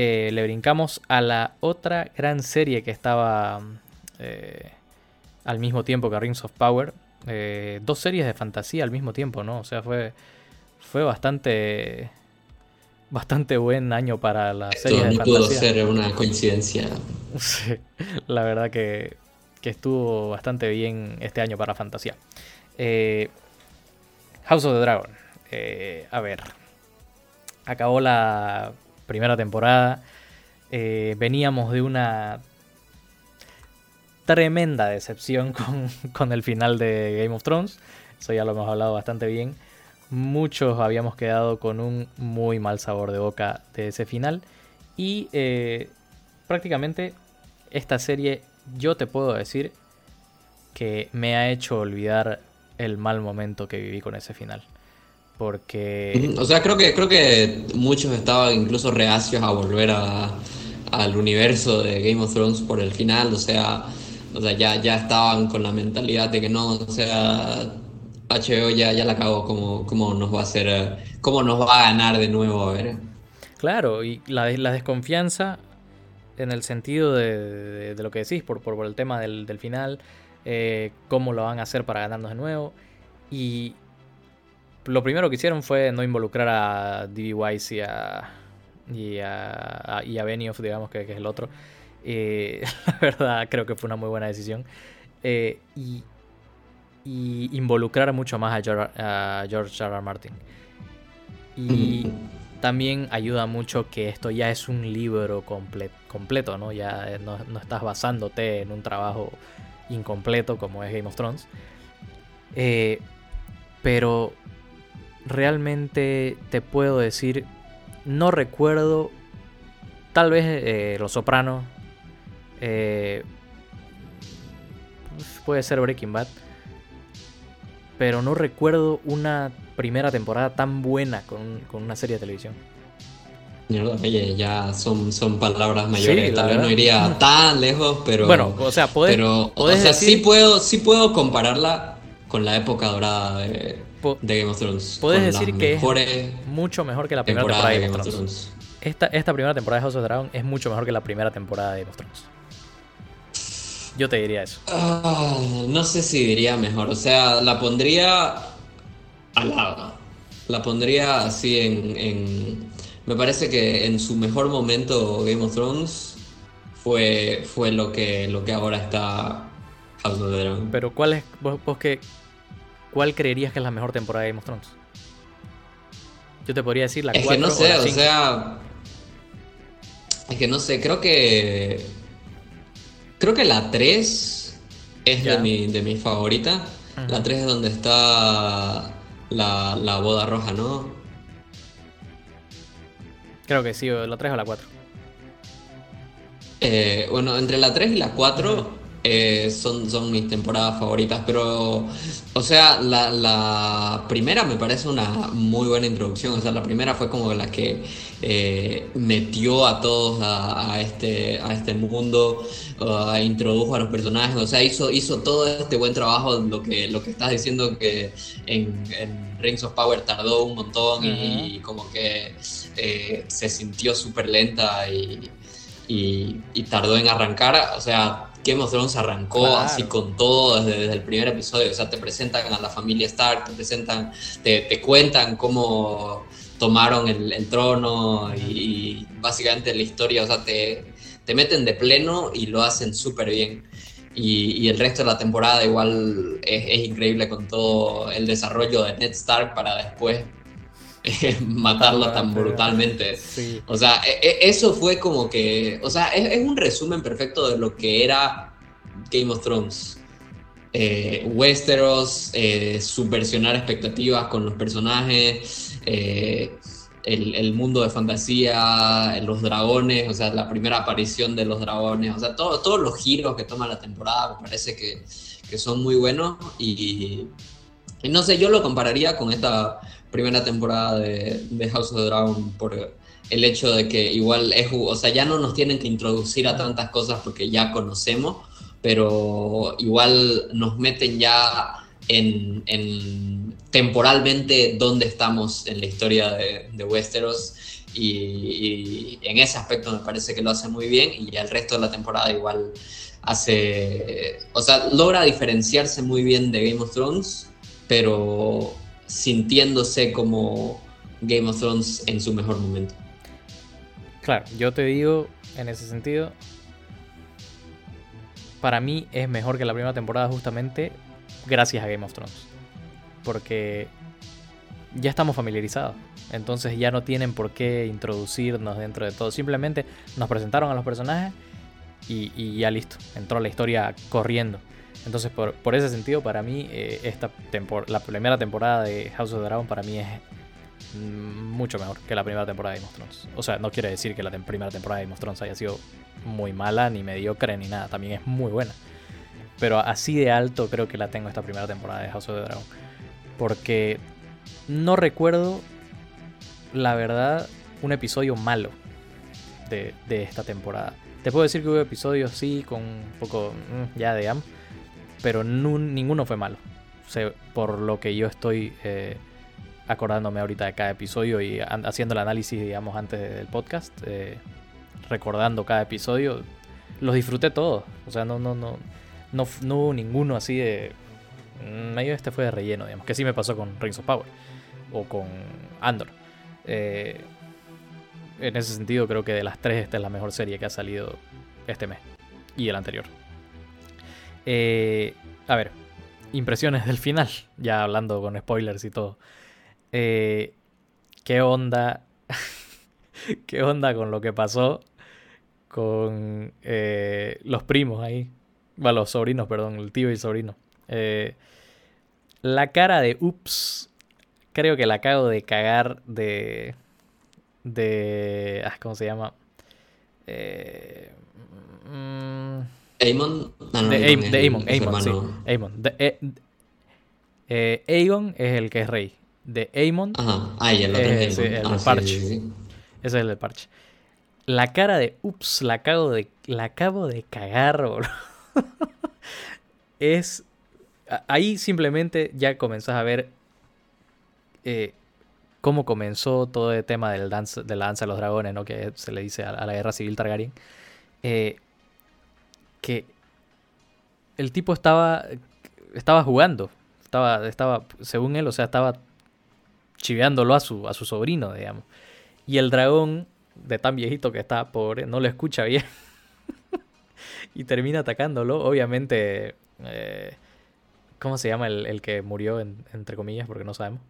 eh, le brincamos a la otra gran serie que estaba eh, al mismo tiempo que Rings of Power. Eh, dos series de fantasía al mismo tiempo, ¿no? O sea, fue, fue bastante bastante buen año para la serie de fantasía. pudo ser una coincidencia. la verdad que, que, estuvo bastante bien este año para fantasía. House of the Dragon. a ver. Acabó la primera temporada. Eh, veníamos de una tremenda decepción con, el final de Game of Thrones. Eso ya lo hemos hablado bastante bien. Muchos habíamos quedado con un muy mal sabor de boca de ese final. Y eh, prácticamente esta serie yo te puedo decir que me ha hecho olvidar el mal momento que viví con ese final. Porque. O sea, creo que, creo que muchos estaban incluso reacios a volver a, al universo de Game of Thrones por el final. O sea, o sea ya, ya estaban con la mentalidad de que no, o sea, HBO ya, ya la acabó, ¿cómo, nos va a hacer, cómo nos va a ganar de nuevo? A ver. Claro, y la, la desconfianza en el sentido de, de, lo que decís, por, por, el tema del, del final, eh, cómo lo van a hacer para ganarnos de nuevo. Y, lo primero que hicieron fue no involucrar a D.B. Wise y a, y a, y a Benioff, digamos, que, es el otro. Eh, la verdad, creo que fue una muy buena decisión. Eh, y, y, involucrar mucho más a George, a George R. R. Martin. Y también ayuda mucho que esto ya es un libro completo, ¿no? Ya no, no, estás basándote en un trabajo incompleto como es Game of Thrones. Eh, pero realmente te puedo decir, no recuerdo, tal vez eh, Los Sopranos, eh, puede ser Breaking Bad, pero no recuerdo una primera temporada tan buena con, una serie de televisión. ya son, son palabras mayores. Tal vez no iría tan lejos, pero. Bueno, o sea, pero, o sea, sí puedo, sí puedo compararla con la época dorada de, de Game of Thrones. Puedes decir que es mucho mejor que la primera temporada, de Game of Thrones. Esta, esta primera temporada de House of Dragon es mucho mejor que la primera temporada de Game of Thrones. Yo te diría eso. Ah, no sé si diría mejor. O sea, la pondría al lado. La pondría así en, en, Me parece que en su mejor momento Game of Thrones fue, fue lo, que, lo que ahora está House of the Dragon. Pero ¿cuál es vos, vos que ¿cuál creerías que es la mejor temporada de Game of Thrones? Yo te podría decir la 4 Es que no sé, o, sea. Es que no sé, creo que. Creo que la 3 es de mi, de mi favorita. La 3 es donde está la, la, boda roja, ¿no? Creo que sí, la 3 o la 4. Eh, bueno, entre la 3 y la 4 eh, son, son mis temporadas favoritas, pero, o sea, la, primera me parece una muy buena introducción, o sea, la primera fue como la que eh, metió a todos a, este, a este mundo, introdujo a los personajes, o sea, hizo, hizo todo este buen trabajo, lo que, lo que estás diciendo que en, Rings of Power tardó un montón y, como que eh, se sintió súper lenta y, y tardó en arrancar, o sea, Game of Thrones arrancó así con todo desde, el primer episodio. O sea, te presentan a la familia Stark, te presentan, te, cuentan cómo tomaron el, trono y, básicamente la historia, o sea, te, te meten de pleno y lo hacen súper bien. Y, el resto de la temporada igual es, increíble con todo el desarrollo de Ned Stark para después matarlo tan brutalmente. O sea, e, e, eso fue como que, o sea, es, un resumen perfecto de lo que era Game of Thrones. Eh, Westeros, eh, subversionar expectativas con los personajes, eh, el, mundo de fantasía, los dragones, o sea, la primera aparición de los dragones, o sea, todos los giros que toma la temporada me parece que, que son muy buenos y, y no sé, yo lo compararía con esta primera temporada de, House of the Dragon por el hecho de que igual es, o sea, ya no nos tienen que introducir a tantas cosas porque ya conocemos, pero igual nos meten ya en, temporalmente dónde estamos en la historia de, Westeros. Y, en ese aspecto me parece que lo hace muy bien y el resto de la temporada igual hace, o sea, logra diferenciarse muy bien de Game of Thrones, pero sintiéndose como Game of Thrones en su mejor momento. Claro, yo te digo en ese sentido, para mí es mejor que la primera temporada justamente gracias a Game of Thrones. Porque ya estamos familiarizados. Entonces ya no tienen por qué introducirnos dentro de todo. Simplemente nos presentaron a los personajes y, ya listo. Entró la historia corriendo. Entonces por, ese sentido para mí eh, esta la primera temporada de House of the Dragon para mí es mucho mejor que la primera temporada de Game of Thrones. O sea, no quiere decir que la primera temporada de Game of Thrones haya sido muy mala, ni mediocre, ni nada. También es muy buena. Pero así de alto creo que la tengo esta primera temporada de House of the Dragon. Porque no recuerdo, la verdad, un episodio malo de, esta temporada. Te puedo decir que hubo episodios, sí, con un poco mm, ya de am, pero ninguno fue malo. por lo que yo estoy eh, acordándome ahorita de cada episodio y haciendo el análisis, digamos, antes del podcast, eh, recordando cada episodio, los disfruté todos. O sea, no, no, no, no, no hubo ninguno así de. Mm, medio este fue de relleno, digamos, que sí me pasó con Rings of Power o con Andor. Eh, en ese sentido, creo que de las tres, esta es la mejor serie que ha salido este mes y el anterior. Eh, a ver, impresiones del final, ya hablando con spoilers y todo. Eh, ¿Qué onda? ¿Qué onda con lo que pasó con los primos ahí? Bueno, los sobrinos, perdón, el tío y el sobrino. la cara de ups creo que la acabo de cagar de. de. Ah, ¿Cómo se llama? Eh, mm, Aemon. Ah, de, Aemon, Aemon, sí. Aemon. Eh, eh, Aegon es el que es rey. De Aemon. Ajá. Ah, el otro es el, ah, parche. Ese es el del parche. La cara de ups, la acabo de, la acabo de cagar, bro. es. Ahí simplemente ya comenzás a ver eh, cómo comenzó todo el tema del de la danza de los dragones, ¿no? que se le dice a, la guerra civil Targaryen, eh, que el tipo estaba, estaba jugando, estaba, estaba, según él, o sea, estaba chiveándolo a su, a su sobrino, digamos. Y el dragón, de tan viejito que está, pobre, no lo escucha bien. y termina atacándolo. Obviamente, eh, ¿cómo se llama el, que murió, entre comillas, porque no sabemos?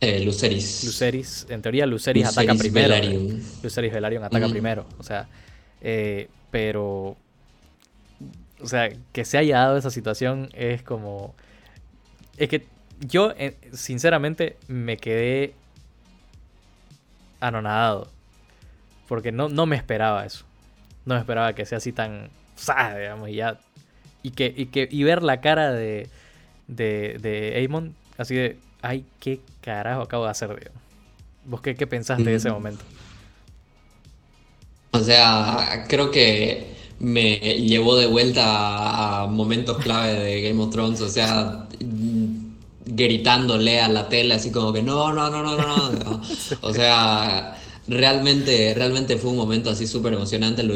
Eh, Luceris. Luceris. En teoría, Luceris, ataca primero. Velaryon. Luceris Velaryon ataca primero. O sea, eh, pero. O sea, que se haya dado esa situación es como. Es que yo, eh, sinceramente, me quedé anonadado. Porque no, no me esperaba eso. No me esperaba que sea así tan. Digamos, y ya. Y que, y que. Y ver la cara de. De, de Amon, así de ay, qué carajo acabo de hacer, ¿Vos qué, qué pensaste de ese momento? O sea, creo que me llevó de vuelta a momentos clave de Game of Thrones, o sea, gritándole a la tele así como que no, no, no, no, no, no. O sea, realmente, realmente fue un momento así súper emocionante, lo,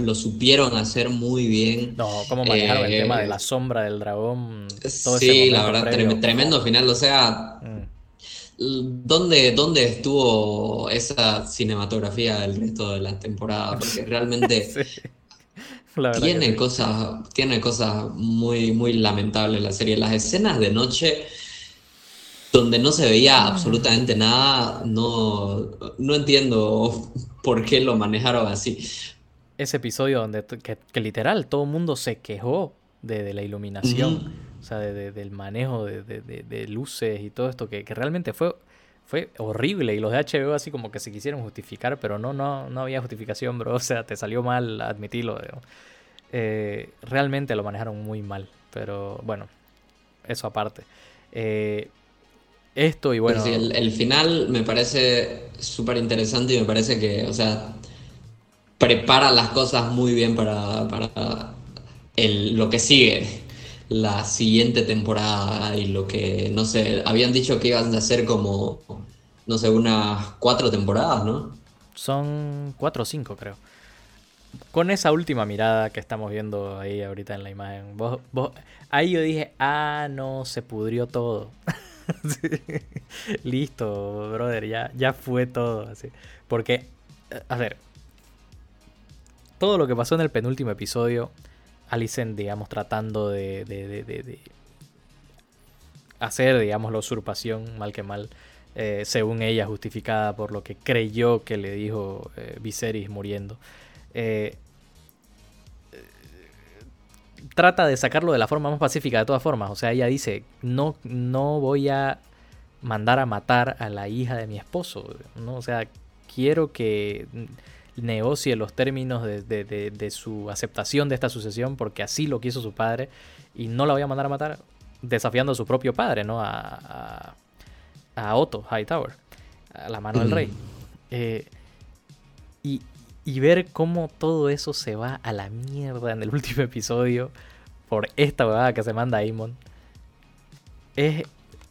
lo supieron hacer muy bien. No, cómo manejaron el tema de la sombra del dragón. sí, la verdad, tremendo final, o sea... Mm. ¿Dónde, ¿Dónde estuvo esa cinematografía del resto de la temporada? Porque realmente tiene, cosas, tiene cosas muy, muy lamentables la serie. Las escenas de noche donde no se veía ah. absolutamente nada, no, no entiendo por qué lo manejaron así. Ese episodio donde que, literal todo el mundo se quejó de, la iluminación, o sea, del manejo de, luces y todo esto, que, realmente fue, fue horrible. Y los de HBO así como que se quisieron justificar, pero no, no, no había justificación, bro. O sea, te salió mal admitirlo. Eh, realmente lo manejaron muy mal, pero bueno, eso aparte. Eh, esto y bueno. el, final me parece súper interesante y me parece que, o sea, prepara las cosas muy bien para, para el, lo que sigue, la siguiente temporada y lo que, no sé, habían dicho que iban a hacer como no sé, unas cuatro temporadas, ¿no? Son cuatro o cinco, creo. Con esa última mirada que estamos viendo ahí ahorita en la imagen, vos, ahí yo dije, ah, no, se pudrió todo. Listo, brother, ya, ya fue todo. Así. Porque, a ver, todo lo que pasó en el penúltimo episodio, Alicent, digamos, tratando de, de, de, hacer, digamos, la usurpación, mal que mal, eh, según ella, justificada por lo que creyó que le dijo eh, Viserys muriendo. Eh, trata de sacarlo de la forma más pacífica de todas formas. O sea, ella dice, no, no voy a mandar a matar a la hija de mi esposo. O sea, quiero que negocie los términos de, su aceptación de esta sucesión porque así lo quiso su padre y no la voy a mandar a matar desafiando a su propio padre, ¿no? A, a, Otto Hightower, a la mano del rey. Eh, y, y ver cómo todo eso se va a la mierda en el último episodio por esta huevada que se manda Aemon. Es,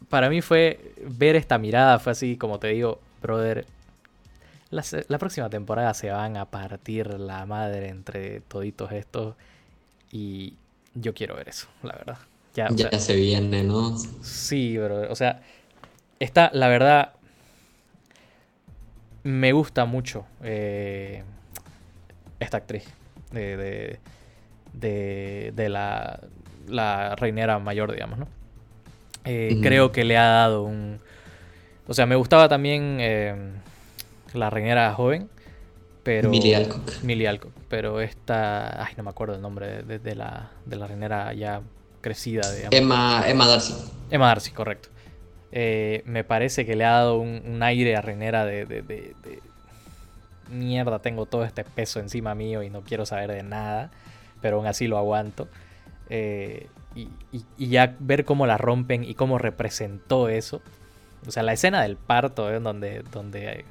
para mí fue ver esta mirada, fue así como te digo, brother, la, próxima temporada se van a partir la madre entre toditos estos y yo quiero ver eso, la verdad. Ya, se viene, ¿no? Sí, bro. O sea, está, la verdad, me gusta mucho eh, esta actriz de, de, de, la, la, reinera mayor, digamos, ¿no? Eh, creo que le ha dado un... O sea, me gustaba también... Eh, la reinera joven. Pero, Millie Alcock. Millie Alcock. Pero esta. Ay, no me acuerdo el nombre de, la, de la reinera ya crecida. Emma, Emma Darcy. Emma Darcy, correcto. Eh, me parece que le ha dado un, aire a reinera de, de, Mierda, tengo todo este peso encima mío y no quiero saber de nada. Pero aún así lo aguanto. Eh, y, y, ya ver cómo la rompen y cómo representó eso. O sea, la escena del parto, ¿eh? donde, donde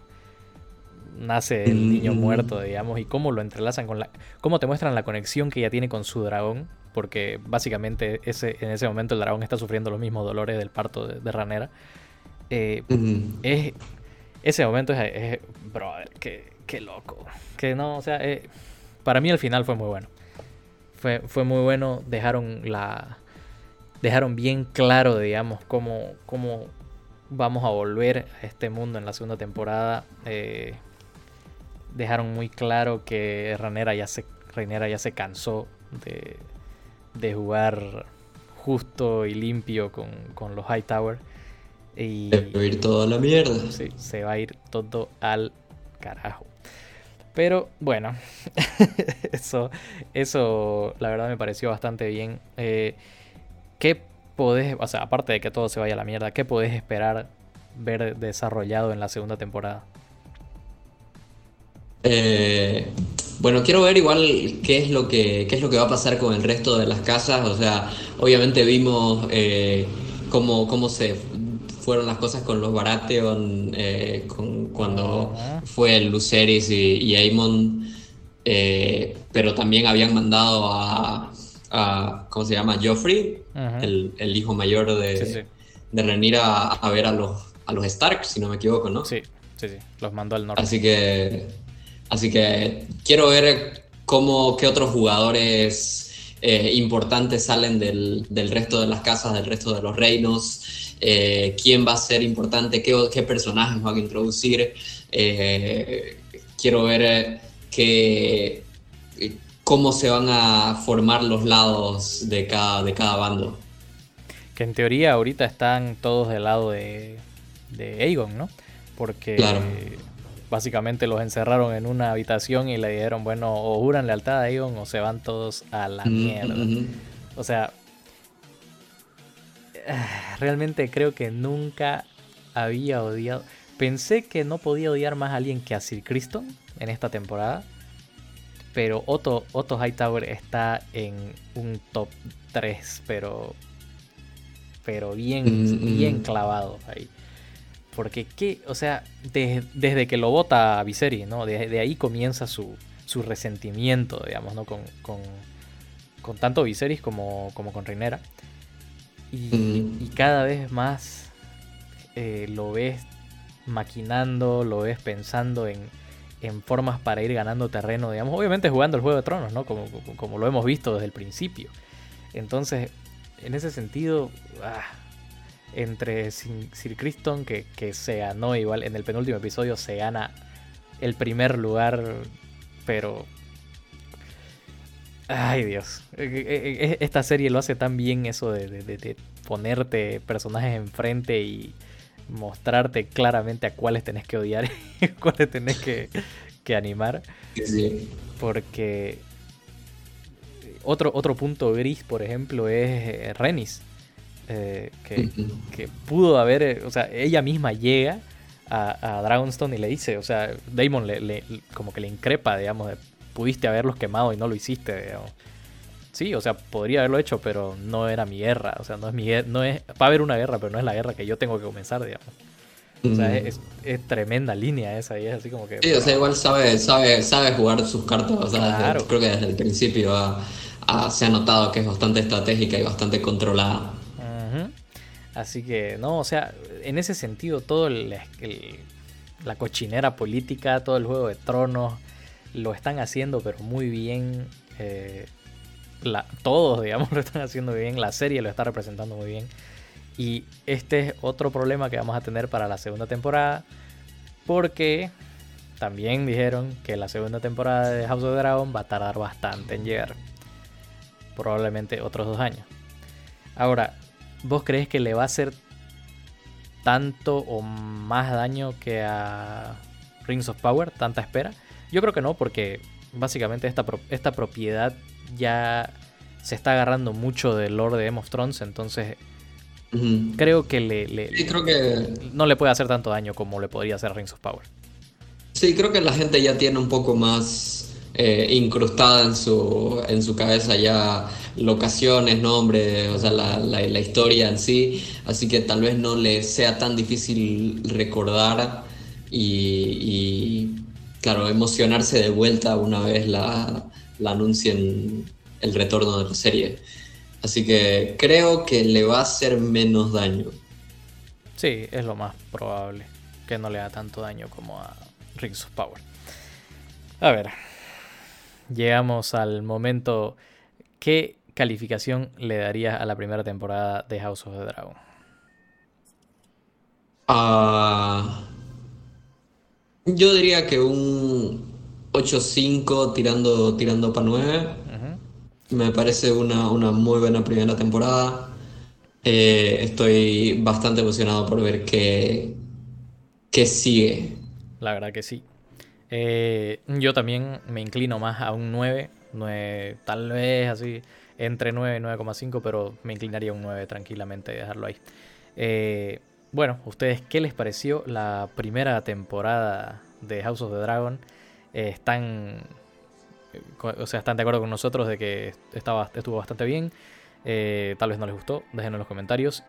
nace el niño mm. muerto, digamos, y cómo lo entrelazan con la. cómo te muestran la conexión que ella tiene con su dragón, porque básicamente ese, en ese momento el dragón está sufriendo los mismos dolores del parto de, Ranera. Eh, es, ese momento es, es brother, qué, qué, loco. Que no, o sea, eh, para mí el final fue muy bueno. Fue, fue muy bueno, dejaron la. Dejaron bien claro, digamos, cómo, cómo vamos a volver a este mundo en la segunda temporada. Eh, dejaron muy claro que Ranera ya se, ya se cansó de, de jugar justo y limpio con, con los Hightower. Y, se va a ir todo a la mierda. Sí, se va a ir todo al carajo. Pero bueno, eso, eso la verdad me pareció bastante bien. Eh, ¿Qué podés, o sea, aparte de que todo se vaya a la mierda, qué podés esperar ver desarrollado en la segunda temporada? Eh, bueno, quiero ver igual qué es lo que qué es lo que va a pasar con el resto de las casas. O sea, obviamente vimos eh, cómo, cómo se fueron las cosas con los Baratheon eh, con, cuando fue el Luceris y, y Aemon, eh, pero también habían mandado a, a ¿cómo se llama? Joffrey, el, el, hijo mayor de, de Renira, a, ver a los, a los Stark, si no me equivoco, ¿no? Sí, sí, sí, los mandó al norte. Así que Así que quiero ver cómo, qué otros jugadores eh, importantes salen del, resto de las casas, del resto de los reinos, eh, quién va a ser importante, qué, qué personajes van a introducir. Eh, quiero ver qué, cómo se van a formar los lados de cada, de cada bando. Que en teoría ahorita están todos del lado de, de Aegon, ¿no? Porque básicamente los encerraron en una habitación y le dijeron, bueno, o juran lealtad a Aegon o se van todos a la mierda. O sea, realmente creo que nunca había odiado. Pensé que no podía odiar más a alguien que a Sir Criston en esta temporada. Pero Otto, Otto Hightower está en un top 3, pero. Pero bien, bien clavado ahí. Porque, ¿qué? O sea, desde que lo vota a Viserys, ¿no? De, ahí comienza su, su, resentimiento, digamos, ¿no? Con, con, con tanto Viserys como, como con Reinera. Y, y cada vez más eh, lo ves maquinando, lo ves pensando en, en formas para ir ganando terreno, digamos, obviamente jugando el Juego de Tronos, ¿no? Como, como, lo hemos visto desde el principio. Entonces, en ese sentido, ah, entre Sir Criston, que, que se ganó igual en el penúltimo episodio, se gana el primer lugar, pero... Ay Dios, e, e, e, esta serie lo hace tan bien eso de, ponerte personajes enfrente y mostrarte claramente a cuáles tenés que odiar y cuáles tenés que, animar. Porque otro, otro punto gris, por ejemplo, es eh, Renis. Eh, que, pudo haber, eh, o sea, ella misma llega a, Dragonstone y le dice, o sea, Damon le, como que le increpa, digamos, de, pudiste haberlos quemado y no lo hiciste, digamos. Sí, o sea, podría haberlo hecho, pero no era mi guerra, o sea, no es mi no es, va a haber una guerra, pero no es la guerra que yo tengo que comenzar, digamos. O sea, mm. es, tremenda línea esa y es así como que... Sí, o sea, igual sabe, sabe, sabe jugar sus cartas, o sea, creo que desde el principio se ha notado que es bastante estratégica y bastante controlada. Así que, no, o sea, en ese sentido, todo el, la cochinera política, todo el juego de tronos, lo están haciendo, pero muy bien. Eh, la, todos, digamos, lo están haciendo bien. La serie lo está representando muy bien. Y este es otro problema que vamos a tener para la segunda temporada. Porque también dijeron que la segunda temporada de House of Dragon va a tardar bastante en llegar. Probablemente otros dos años. Ahora, ¿Vos crees que le va a hacer tanto o más daño que a Rings of Power? ¿Tanta espera? Yo creo que no, porque básicamente esta, esta propiedad ya se está agarrando mucho del Lord de Game of Thrones, entonces creo que le, creo que no le puede hacer tanto daño como le podría hacer Rings of Power. Sí, creo que la gente ya tiene un poco más eh, incrustada en su, en su cabeza ya locaciones, nombres, o sea, la, la, historia en sí, así que tal vez no le sea tan difícil recordar y, claro, emocionarse de vuelta una vez la, la anuncien el retorno de la serie. Así que creo que le va a hacer menos daño. Sí, es lo más probable. Que no le haga tanto daño como a Rings of Power. A ver, llegamos al momento. ¿Qué calificación le darías a la primera temporada de House of the Dragon? Ah, yo diría que un 8-5 tirando, tirando para 9. Me parece una, muy buena primera temporada. Eh, estoy bastante emocionado por ver qué, qué sigue. La verdad que sí. Eh, yo también me inclino más a un 9, tal vez así, entre 9 y 9,5, pero me inclinaría a un 9 tranquilamente dejarlo ahí. Eh, bueno, ¿ustedes qué les pareció la primera temporada de House of the Dragon? Eh, ¿Están, o sea, ¿Están de acuerdo con nosotros de que estaba, estuvo bastante bien? tal vez no les gustó, déjenos en los comentarios.